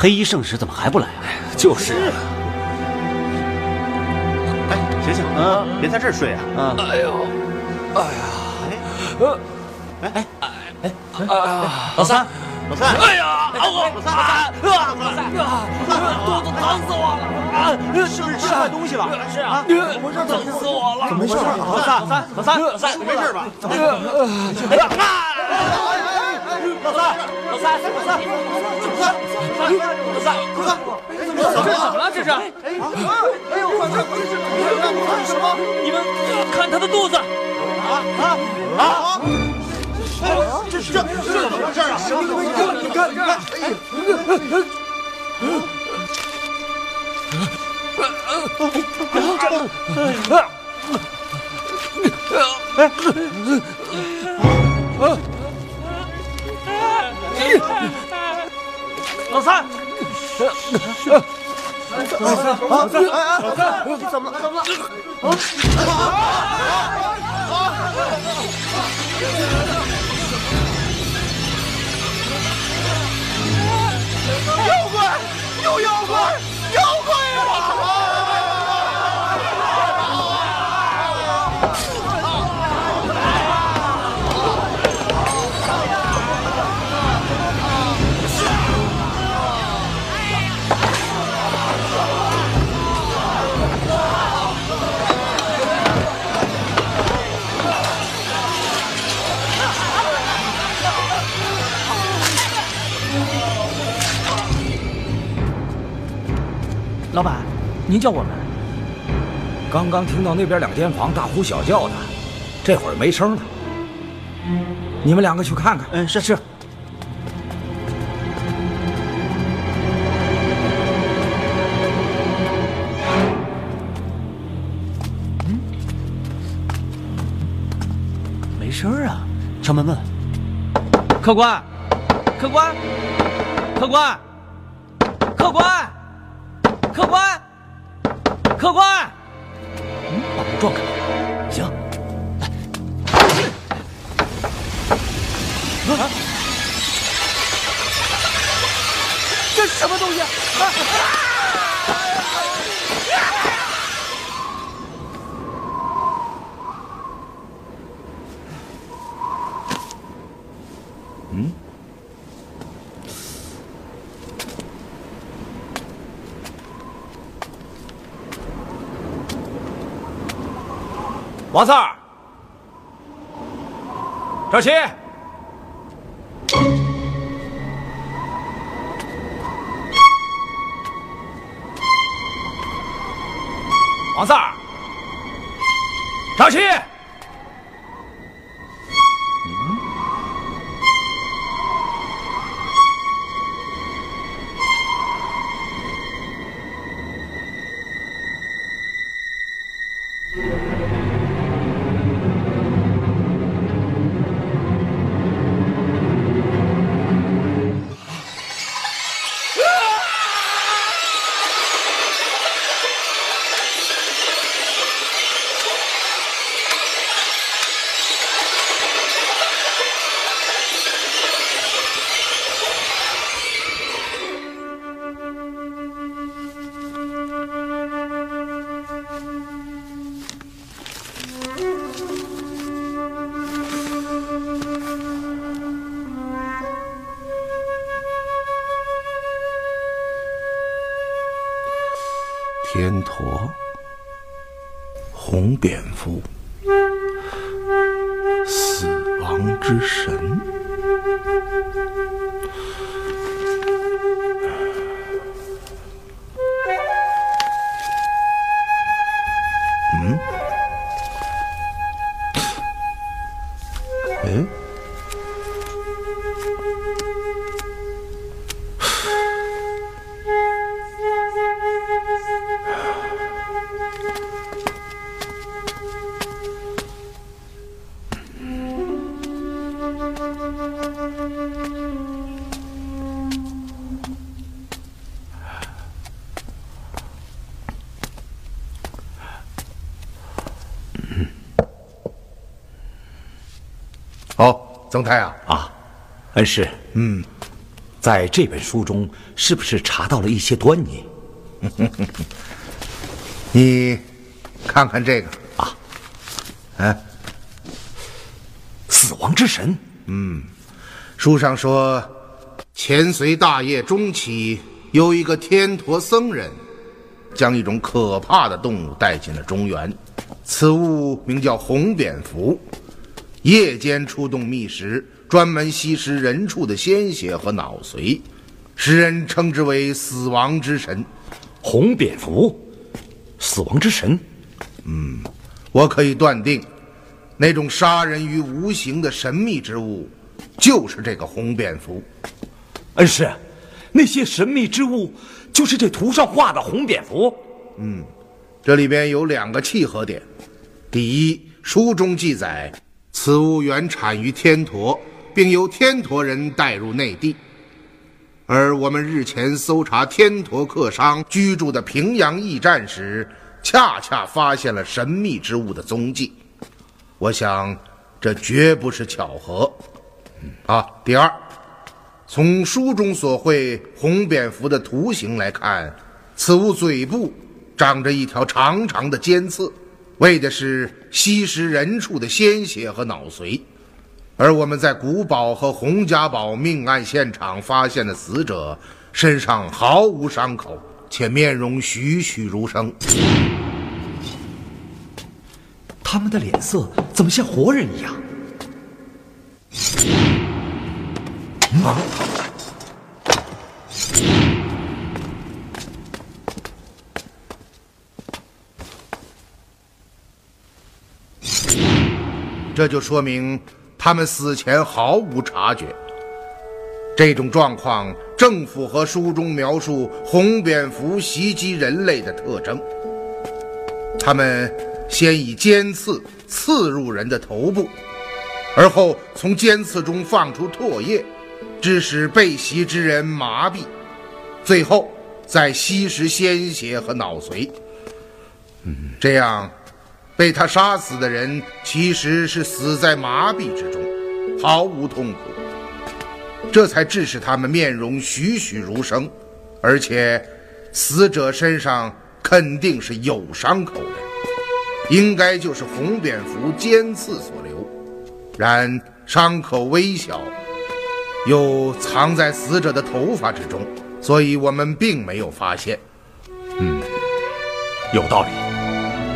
黑衣圣使怎么还不来啊？就是啊。哎，醒醒。啊！别在这儿睡啊！啊，哎呦，哎呀，哎，哎哎哎，老三，老三，哎呀，老三，老三，啊，老三，肚子疼死我了。啊！是不是吃坏东西了？是啊，怎么回事？疼死我了！怎么回事？老三，老三，老三，老三，你没事吧？哎呀，老三，老三，老三，老三，老三，老三，这怎么了？这是？哎呦，快快快！这是这是什么？你们看他的肚子！啊啊啊！这这这怎么回事啊？你看你看，哎。老三，老三，老三，哎哎，老三，怎么了？怎么了？啊妖怪，有妖怪，妖怪啊老板，您叫我们？刚刚听到那边两间房大呼小叫的，这会儿没声了。你们两个去看看。嗯，是是。嗯，没声儿啊！敲门问。客官，客官，客官，客官，客官。嗯，把门撞开。行，来。啊！这什么东西？啊啊！王四儿，赵七，王四儿，赵七。哦，曾太啊，啊，恩师，嗯，在这本书中是不是查到了一些端倪？你看看这个。啊，哎，死亡之神，嗯。书上说，前隋大业中期，有一个天陀僧人，将一种可怕的动物带进了中原。此物名叫红蝙蝠，夜间出动觅食，专门吸食人畜的鲜血和脑髓，世人称之为死亡之神。红蝙蝠，死亡之神。嗯我可以断定，那种杀人于无形的神秘之物，就是这个红蝙蝠。恩师，那些神秘之物就是这图上画的红蝙蝠。嗯这里边有两个契合点：第一，书中记载，此物原产于天陀，并由天陀人带入内地。而我们日前搜查天陀客商居住的平阳驿站时，恰恰发现了神秘之物的踪迹。我想，这绝不是巧合。啊，第二，从书中所绘红蝙蝠的图形来看，此物嘴部长着一条长长的尖刺，为的是吸食人畜的鲜血和脑髓。而我们在古堡和洪家堡命案现场发现的死者身上毫无伤口，且面容栩栩如生。他们的脸色怎么像活人一样？啊！这就说明他们死前毫无察觉。这种状况正符合书中描述红蝙蝠袭击人类的特征。他们先以尖刺刺入人的头部，而后从尖刺中放出唾液，致使被袭之人麻痹，最后再吸食鲜血和脑髓。这样，被他杀死的人其实是死在麻痹之中，毫无痛苦，这才致使他们面容栩栩如生，而且死者身上肯定是有伤口的，应该就是红蝙蝠尖刺所留。然伤口微小，又藏在死者的头发之中，所以我们并没有发现。嗯有道理。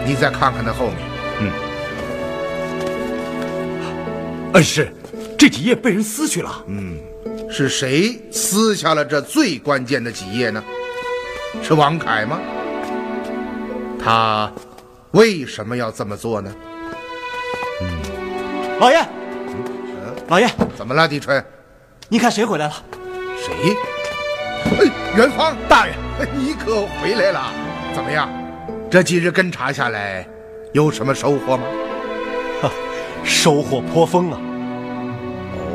你再看看那后面，嗯，恩师，这几页被人撕去了。嗯是谁撕下了这最关键的几页呢？是王凯吗？他为什么要这么做呢？老爷，老爷，怎么了，狄春？你看谁回来了？谁？哎，元芳大人，你可回来了？怎么样？这几日跟查下来，有什么收获吗？收获颇丰啊！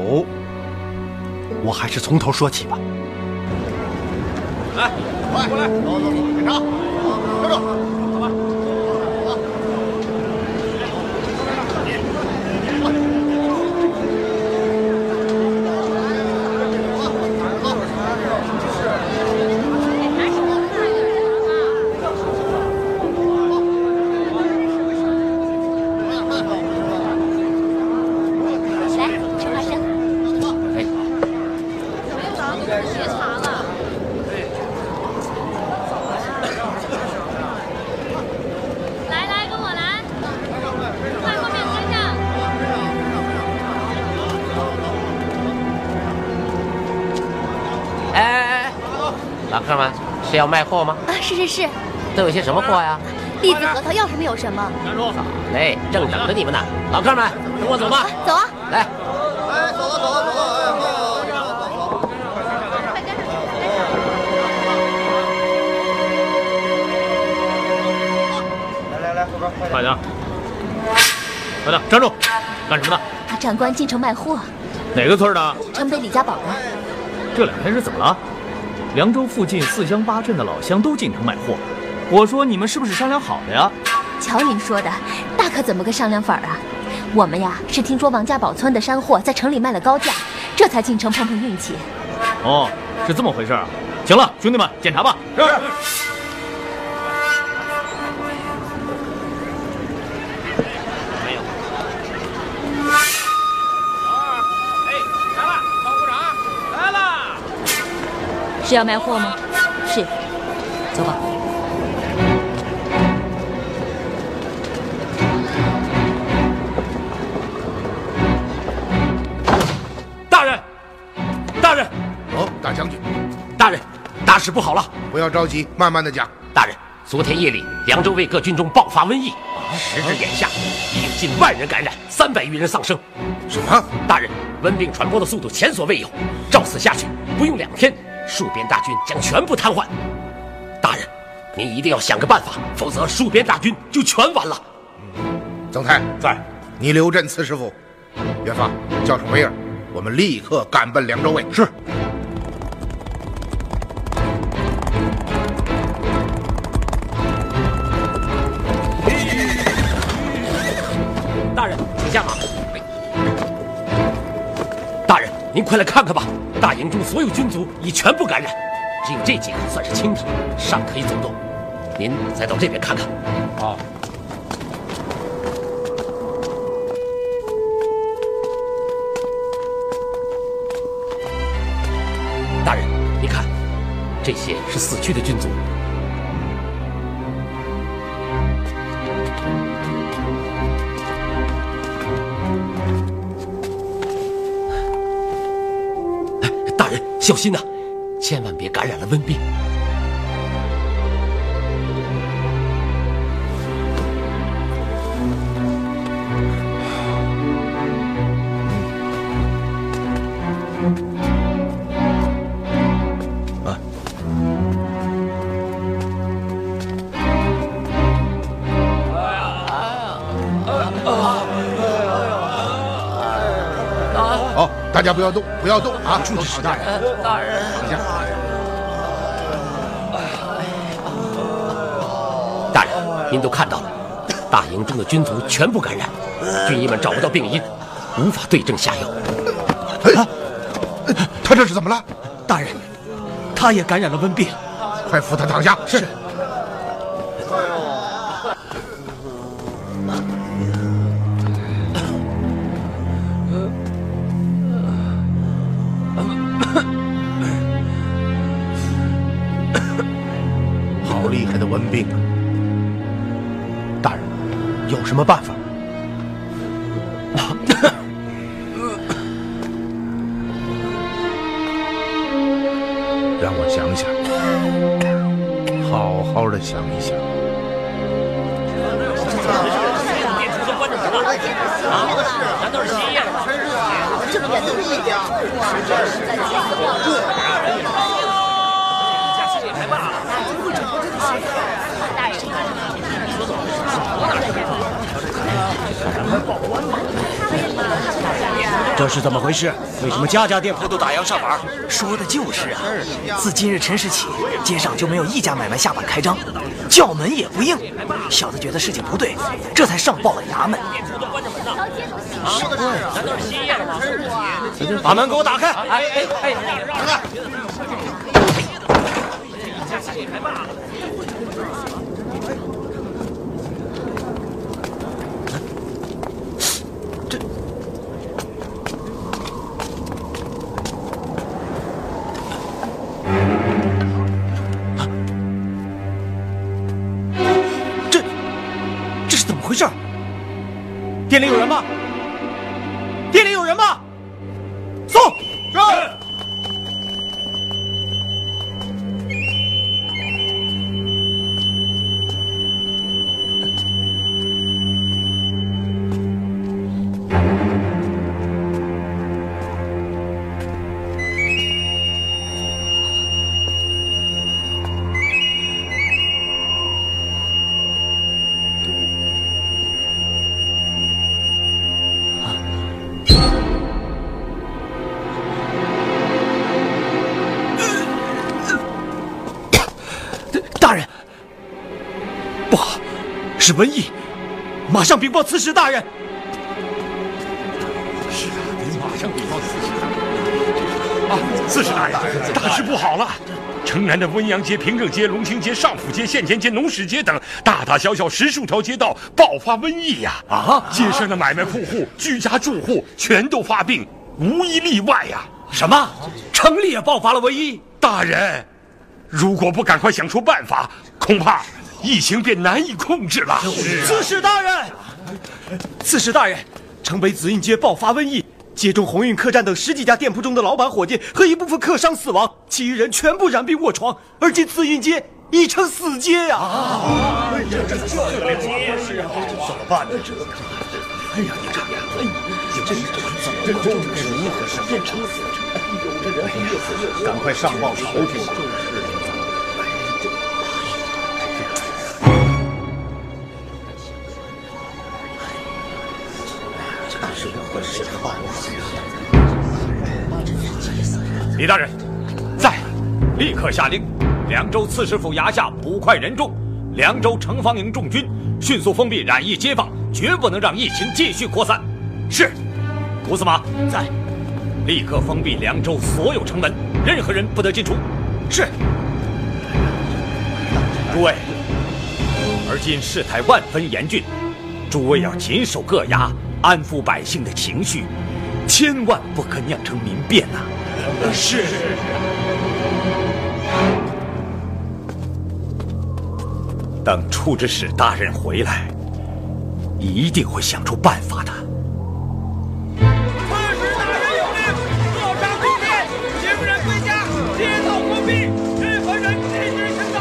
哦，我还是从头说起吧。来，快过来，走走走，检查，站住！老客们是要卖货吗？啊，是是是，都有些什么货呀？栗子、核桃要什么有什么。站住！嘞，正等着你们呢。老客们，跟我走吧。走啊！来，哎，走了走了走了，快点，快点，站住！干什么呢？长官进城卖货，哪个村的？城北李家堡的。这两天是怎么了？凉州附近四乡八镇的老乡都进城买货。我说你们是不是商量好的呀？瞧您说的，大可怎么个商量法啊？我们呀是听说王家堡村的山货在城里卖了高价，这才进城碰碰运气。哦，是这么回事啊。行了，兄弟们，检查吧。是。是要卖货吗？是。走吧。大人，大人，哦，大将军，大人，大事不好了！不要着急，慢慢的讲。大人，昨天夜里，凉州卫各军中爆发瘟疫，时至眼下，已有近万人感染，三百余人丧生。什么？大人，瘟病传播的速度前所未有，照此下去，不用两天，戍边大军将全部瘫痪。大人，您一定要想个办法，否则戍边大军就全完了。曾泰在，你留镇刺史府。元芳，叫上威尔，我们立刻赶奔凉州卫。是。您快来看看吧，大营中所有军卒已全部感染，只有这几个算是轻的，尚可以走动。您再到这边看看。啊。大人，你看，这些是死去的军卒。小心呐、千万别感染了瘟病。大家不要动，不要动啊！注意好，大人，大人，等一下。大人，您都看到了，大营中的军卒全部感染，军医们找不到病因，无法对症下药。哎，他这是怎么了？大人，他也感染了瘟病。快扶他躺下。是。什么办法？是怎么回事？为什么家家店铺都打烊上班？说的就是啊！自今日辰时起，街上就没有一家买卖下板开张，叫门也不应。小子觉得事情不对，这才上报了衙门。把门给我打开！哎哎哎！这店里有人吗？是瘟疫！马上禀报刺史大人。是啊，得马上禀报刺史大人。啊，刺史大人，大事不好了！城南的温阳街、平正街、龙兴街、上府街、县前街、农史街等大大小小十数条街道爆发瘟疫呀！啊，街上的买卖铺户、居家住户全都发病，无一例外呀！什么？城里也爆发了瘟疫？大人，如果不赶快想出办法，恐怕疫情便难以控制了。刺史大人，刺史大人，城北紫印街爆发瘟疫，街中鸿运客栈等十几家店铺中的老板、伙计和一部分客商死亡，其余人全部染病卧床，而今紫印街已成死街呀！啊，这这这是啊，怎么办呢？这，哎呀，你这样，哎，这这这这如何是变成死城？有的人越死越赶快上报朝廷吧。李大人，在，立刻下令，凉州刺史府衙下捕快人众，凉州城防营众军，迅速封闭染疫街坊，绝不能让疫情继续扩散。是，胡司马在，立刻封闭凉州所有城门，任何人不得进出。是。诸位，而今事态万分严峻，诸位要谨守各衙，安抚百姓的情绪，千万不可酿成民变呐、是。等处置使大人回来，一定会想出办法的。坐上宫殿，行人归家，街道关闭，任何人禁止行走。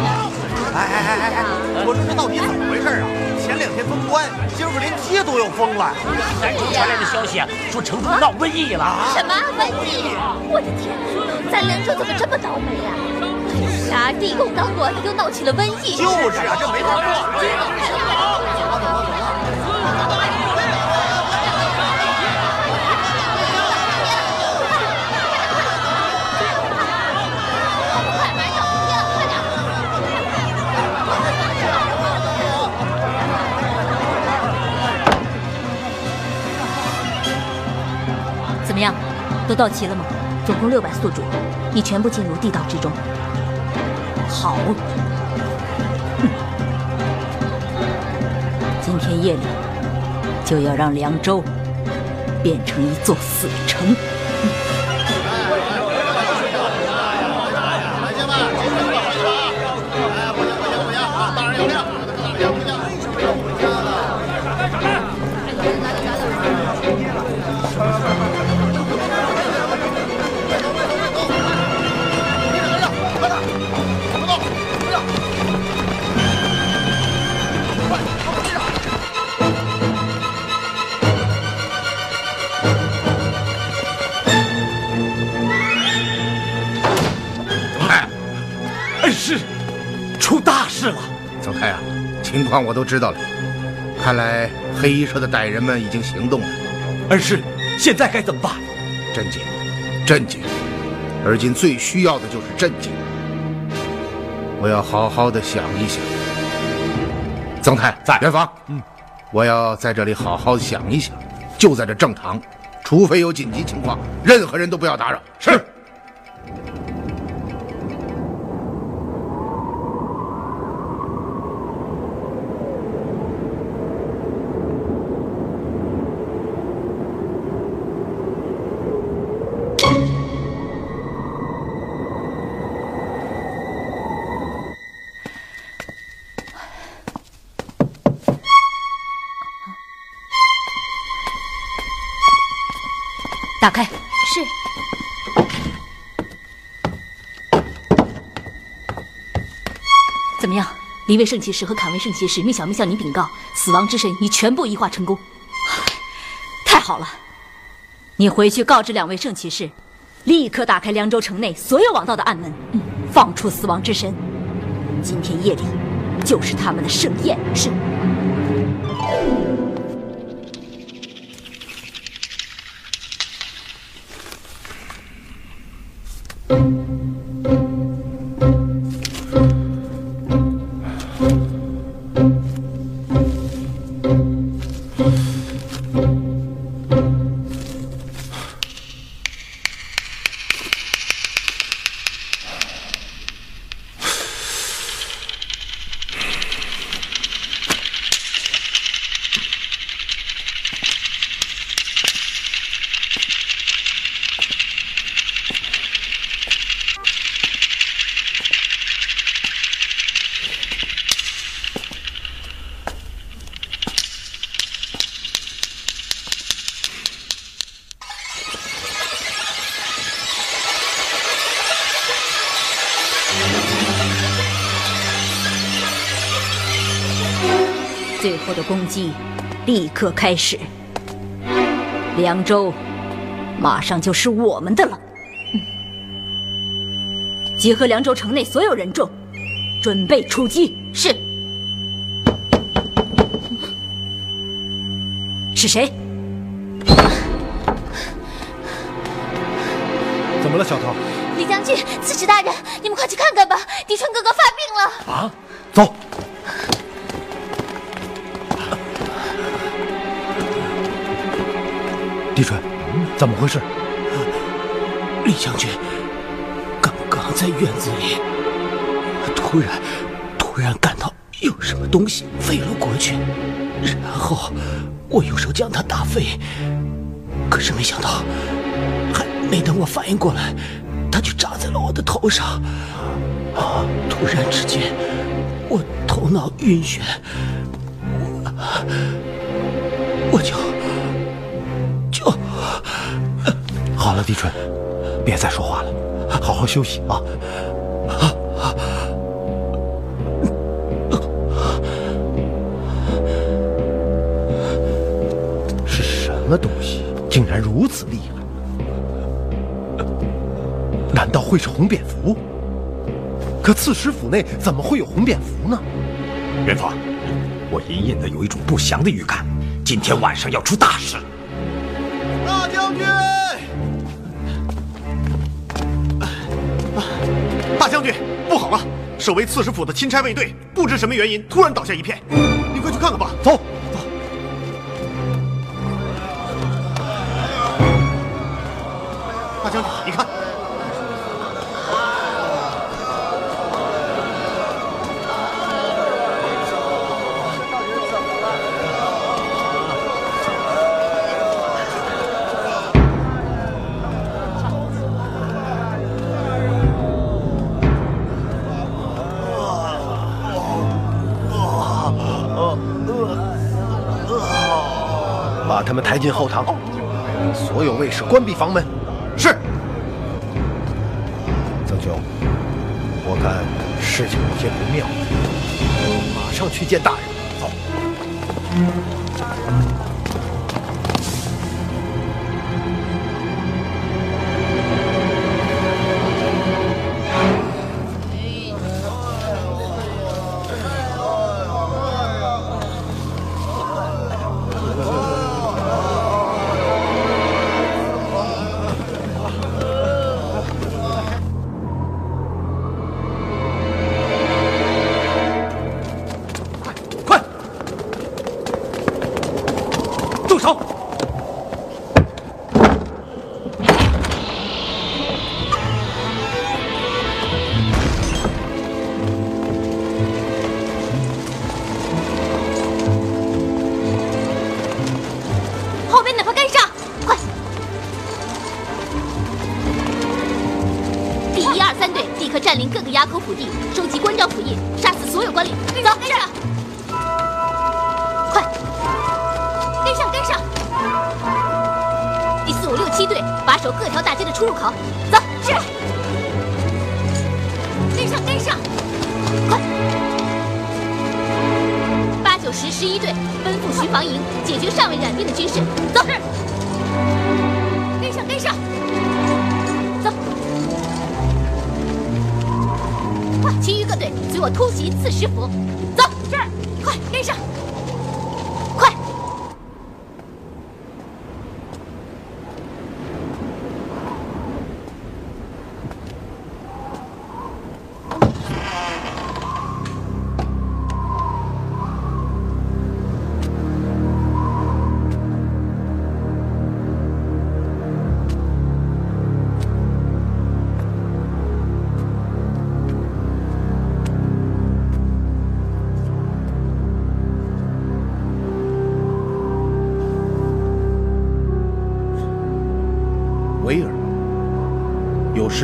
哎哎哎哎哎，我说这到底怎么关，今儿个连街都要封了。南州传来的消息说城中闹瘟疫了。什么瘟疫？我的天，咱兰州怎么这么倒霉呀、啥地宫当官，又闹起了瘟疫。就是啊，这没法过。都到齐了吗？总共六百宿主，已全部进入地道之中。好。哼今天夜里就要让凉州变成一座死城。情况我都知道了，看来黑衣社的歹人们已经行动了。而是，现在该怎么办？镇静，镇静。而今最需要的就是镇静。我要好好的想一想。曾太在元芳，嗯，我要在这里好好想一想，就在这正堂，除非有紧急情况，任何人都不要打扰。是。打开。是。怎么样？离位圣骑士和坎位圣骑士命小妹向你禀告，死亡之神已全部异化成功。太好了！你回去告知两位圣骑士，立刻打开凉州城内所有网道的暗门，嗯，放出死亡之神。今天夜里就是他们的盛宴。是。最后的攻击立刻开始，凉州马上就是我们的了。嗯结合凉州城内所有人众，准备出击。是。是谁？怎么了，小桃？李将军，刺史大人，你们快去看看吧，狄春哥哥发病了。啊，走。狄春，怎么回事？李将军，刚刚在院子里，突然，突然感到有什么东西飞了过去，然后我用手将它打飞，可是没想到，还没等我反应过来，它就扎在了我的头上。啊！突然之间，我头脑晕眩，我我就好了，狄春，别再说话了，好好休息啊。是什么东西，竟然如此厉害？难道会是红蝙蝠？可刺史府内怎么会有红蝙蝠呢？元芳，我隐隐的有一种不祥的预感，今天晚上要出大事。大将军，大将军，不好了！守卫刺史府的钦差卫队不知什么原因突然倒下一片，你快去看看吧。走。大将军，你看，们抬进后堂，所有卫士关闭房门。是。曾兄，我看事情有些不妙，马上去见大人。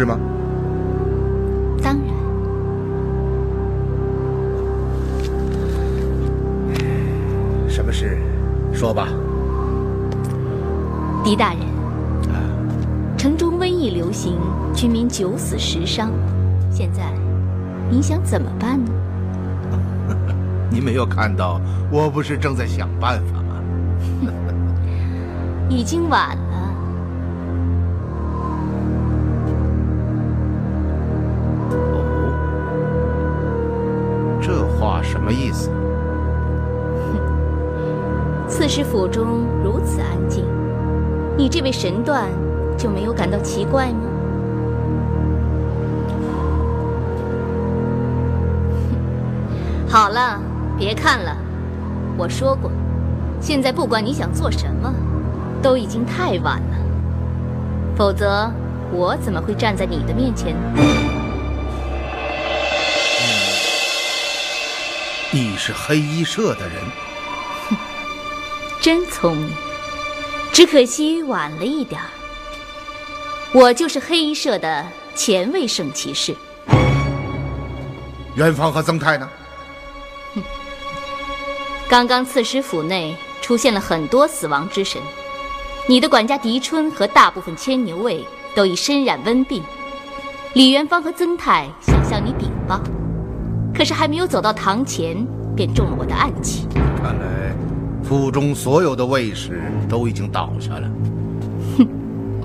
事吗？当然，什么事？说吧。狄大人，城中瘟疫流行，居民九死十伤，现在您想怎么办呢？你没有看到，我不是正在想办法吗？已经晚了。什么意思？哼刺史府中如此安静，你这位神断就没有感到奇怪吗？好了，别看了，我说过，现在不管你想做什么，都已经太晚了。否则，我怎么会站在你的面前呢？你是黑衣社的人，哼真聪明，只可惜晚了一点儿。我就是黑衣社的前卫圣骑士。元芳和曾泰呢？哼刚刚刺史府内出现了很多死亡之神，你的管家狄春和大部分牵牛卫都已身染瘟病。李元芳和曾泰想向你禀报，可是还没有走到堂前，便中了我的暗器。看来府中所有的卫士都已经倒下了。哼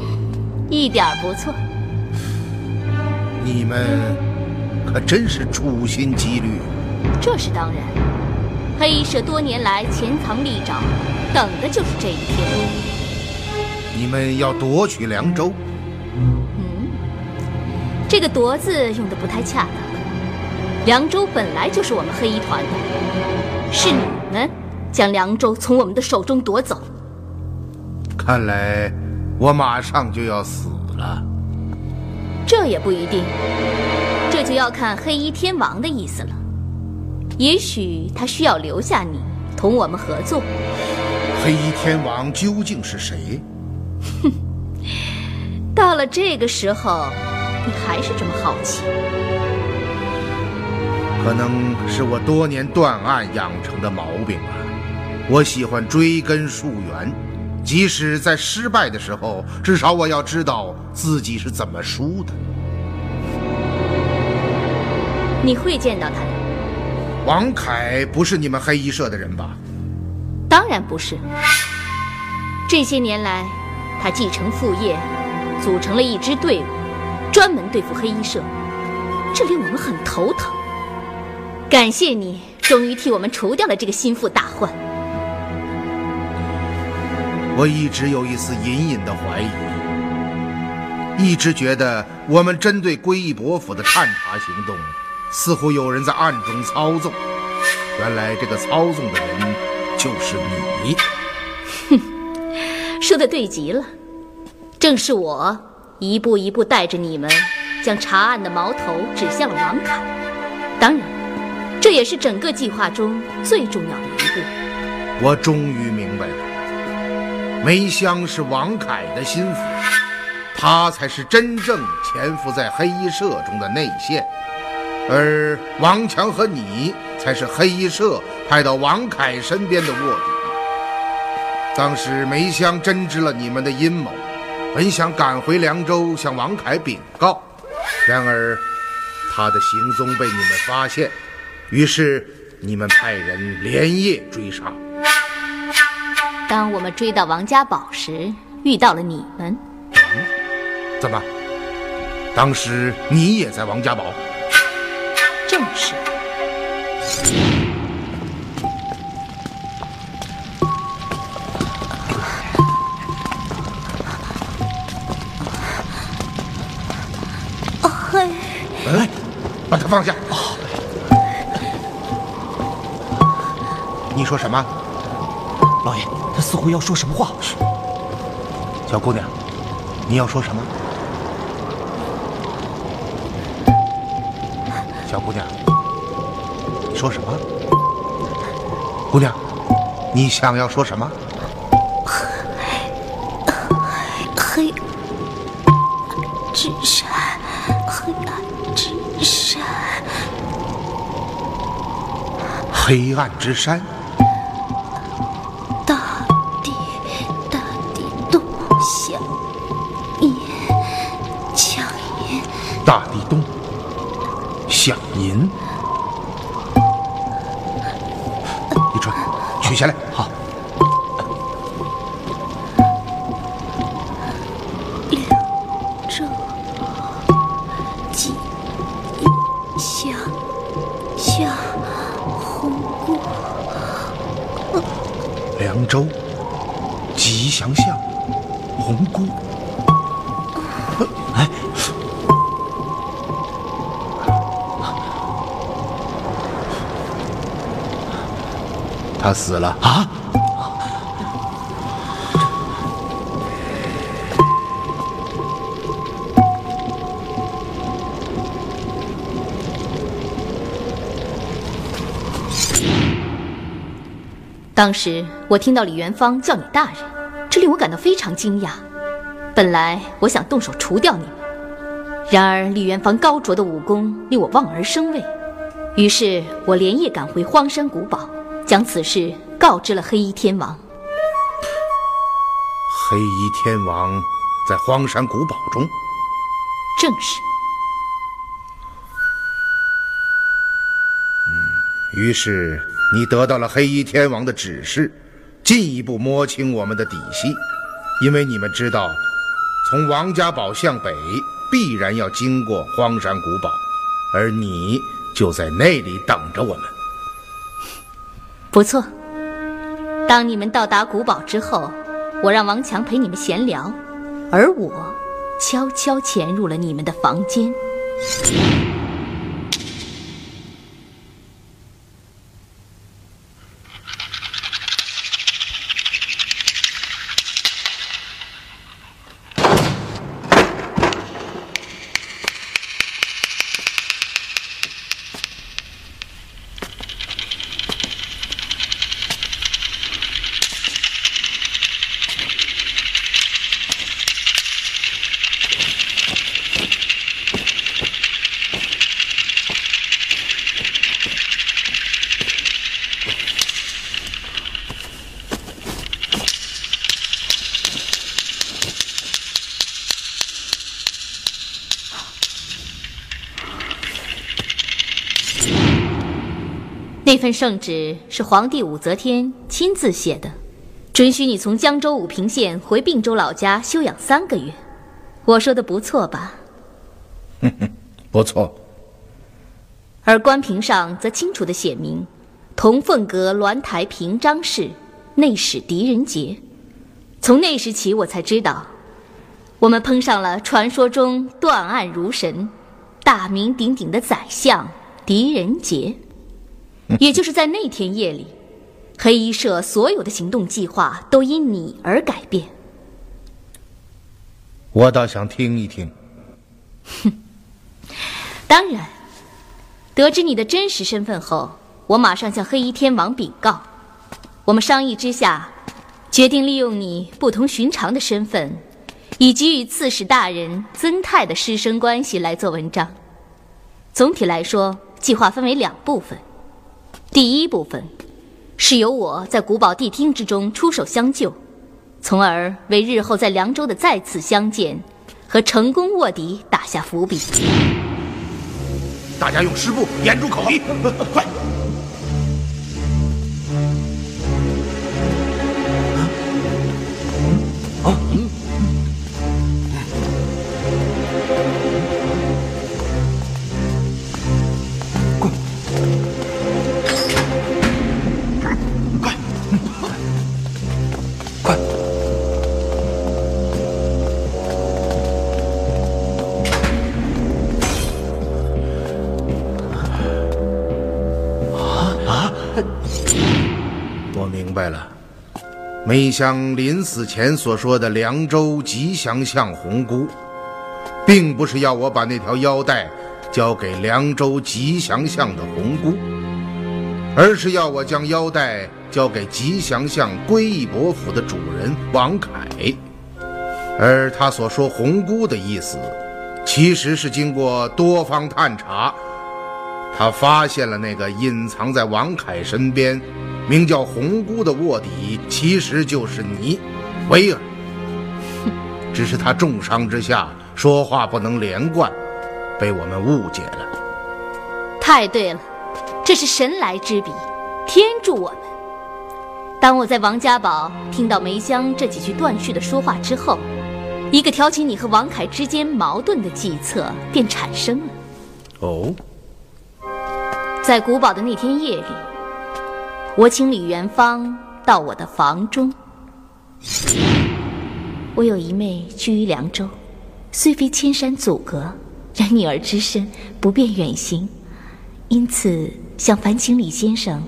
一点不错。你们可真是处心积虑。这是当然，黑社多年来潜藏利爪，等的就是这一天。你们要夺取凉州？嗯，这个“夺”字用的不太恰当。凉州本来就是我们黑衣团的，是你们将凉州从我们的手中夺走。看来我马上就要死了。这也不一定，这就要看黑衣天王的意思了。也许他需要留下你，同我们合作。黑衣天王究竟是谁？哼 到了这个时候，你还是这么好奇？可能是我多年断案养成的毛病吧。我喜欢追根溯源，即使在失败的时候，至少我要知道自己是怎么输的。你会见到他的。王凯不是你们黑衣社的人吧？当然不是。这些年来，他继承父业，组成了一支队伍，专门对付黑衣社，这令我们很头疼。感谢你，终于替我们除掉了这个心腹大患。我一直有一丝隐隐的怀疑，一直觉得我们针对归义伯府的探查行动，似乎有人在暗中操纵。原来这个操纵的人就是你。哼 说的对极了，正是我一步一步带着你们，将查案的矛头指向了王凯。当然，这也是整个计划中最重要的一步。我终于明白了，梅香是王凯的心腹，他才是真正潜伏在黑衣社中的内线，而王强和你才是黑衣社派到王凯身边的卧底。当时梅香真知了你们的阴谋，本想赶回凉州向王凯禀告，然而他的行踪被你们发现，于是你们派人连夜追杀。当我们追到王家堡时，遇到了你们。怎么？当时你也在王家堡？正是。嘿，哎，把他放下。说什么？老爷，他似乎要说什么话。小姑娘，你要说什么？小姑娘，你说什么？姑娘，你想要说什么？黑之山，黑暗之山，黑暗之山。州吉祥象红姑。哎，他死了啊！当时我听到李元芳叫你大人，这令我感到非常惊讶。本来我想动手除掉你们，然而李元芳高卓的武功令我望而生畏，于是我连夜赶回荒山古堡，将此事告知了黑衣天王。黑衣天王在荒山古堡中，正是。于是你得到了黑衣天王的指示，进一步摸清我们的底细，因为你们知道，从王家堡向北必然要经过荒山古堡，而你就在那里等着我们。不错。当你们到达古堡之后，我让王强陪你们闲聊，而我悄悄潜入了你们的房间。份圣旨是皇帝武则天亲自写的，准许你从江州武平县回并州老家休养三个月。我说的不错吧？不错。而官凭上则清楚的写明：同凤阁鸾台平章事，内史狄仁杰。从那时起，我才知道，我们碰上了传说中断案如神、大名鼎鼎的宰相狄仁杰。也就是在那天夜里，黑衣社所有的行动计划都因你而改变。我倒想听一听。哼，当然，得知你的真实身份后，我马上向黑衣天王禀告。我们商议之下，决定利用你不同寻常的身份，以及与刺史大人曾泰的师生关系来做文章。总体来说，计划分为两部分。第一部分是由我在古堡谛厅之中出手相救，从而为日后在凉州的再次相见和成功卧底打下伏笔。大家用湿布掩住口鼻，快！梅香临死前所说的凉州吉祥巷红姑，并不是要我把那条腰带交给凉州吉祥巷的红姑，而是要我将腰带交给吉祥巷归义伯府的主人王凯。而他所说红姑的意思，其实是经过多方探查。他发现了那个隐藏在王凯身边，名叫红姑的卧底，其实就是你，威尔。只是他重伤之下说话不能连贯，被我们误解了。太对了，这是神来之笔，天助我们！当我在王家堡听到梅香这几句断续的说话之后，一个挑起你和王凯之间矛盾的计策便产生了。哦。在古堡的那天夜里，我请李元芳到我的房中。我有一妹居于凉州，虽非千山阻隔，然女儿之身不便远行，因此想烦请李先生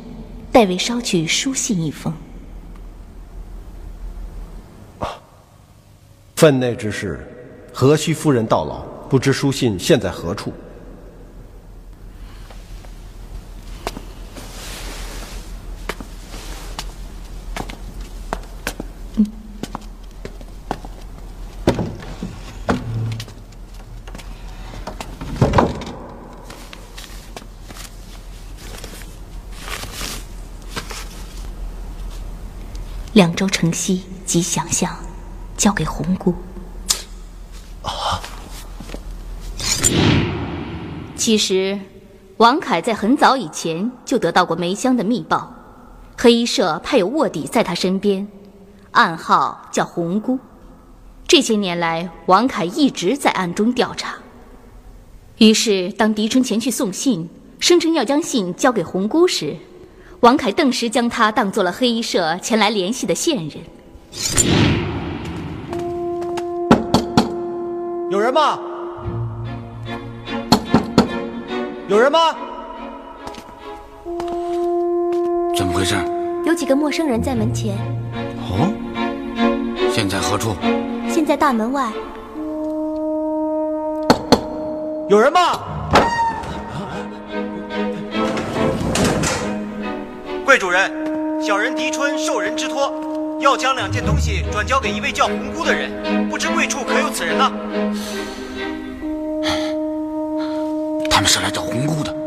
代为捎去书信一封。分内之事，何须夫人到老？不知书信现在何处？凉州城西及祥巷，交给红姑。啊！其实，王凯在很早以前就得到过梅香的密报，黑衣社派有卧底在他身边，暗号叫红姑。这些年来，王凯一直在暗中调查。于是，当狄春前去送信，声称要将信交给红姑时，王凯顿时将他当做了黑衣社前来联系的线人。有人吗？有人吗？怎么回事？有几个陌生人在门前，哦，现在何处？现在大门外。有人吗？贵主人，小人狄春受人之托，要将两件东西转交给一位叫红姑的人，不知贵处可有此人呢？他们是来找红姑的。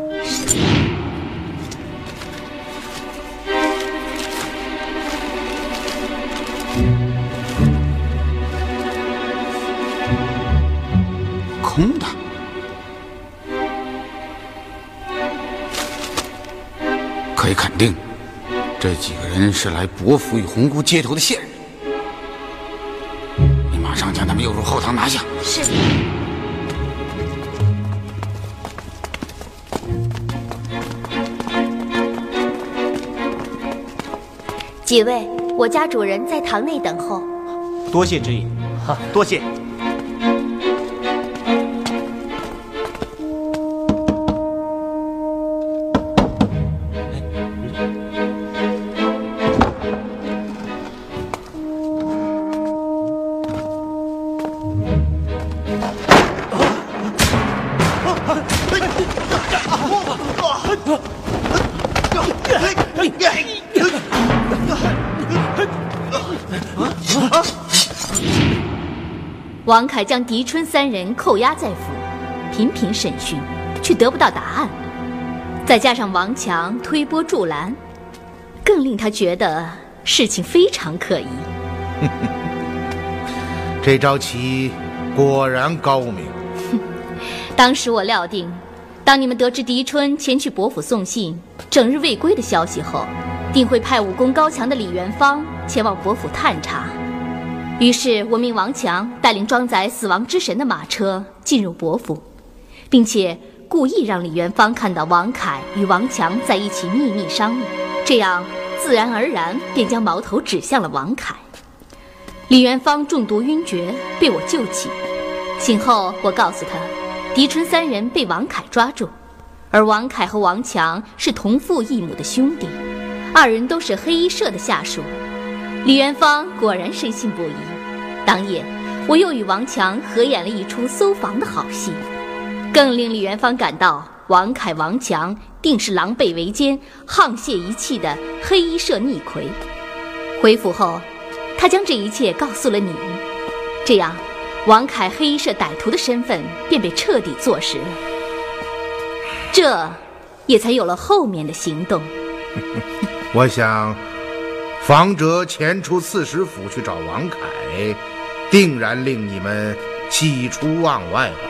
这几个人是来伯府与红姑接头的线人。你马上将他们诱入后堂拿下。是。几位，我家主人在堂内等候。多谢指引，哈，多谢。王凯将狄春三人扣押在府，频频审讯，却得不到答案。再加上王强推波助澜，更令他觉得事情非常可疑。这招棋果然高明。当时我料定，当你们得知狄春前去伯府送信，整日未归的消息后，定会派武功高强的李元芳前往伯府探查。于是我命王强带领装载死亡之神的马车进入伯府，并且故意让李元芳看到王凯与王强在一起秘密商议，这样自然而然便将矛头指向了王凯。李元芳中毒晕厥，被我救起。醒后，我告诉他，狄春三人被王凯抓住，而王凯和王强是同父异母的兄弟，二人都是黑衣社的下属。李元芳果然深信不疑。当夜，我又与王强合演了一出搜房的好戏，更令李元芳感到王凯、王强定是狼狈为奸、沆瀣一气的黑衣社逆魁。回府后，他将这一切告诉了你，这样，王凯黑衣社歹徒的身份便被彻底坐实了。这，也才有了后面的行动。我想，房哲前出刺史府去找王凯，定然令你们喜出望外吧。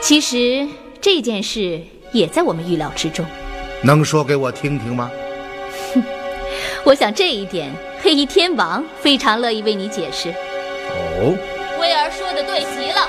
其实这件事也在我们预料之中。能说给我听听吗？哼 我想这一点，黑衣天王非常乐意为你解释。哦，威儿说的对极了。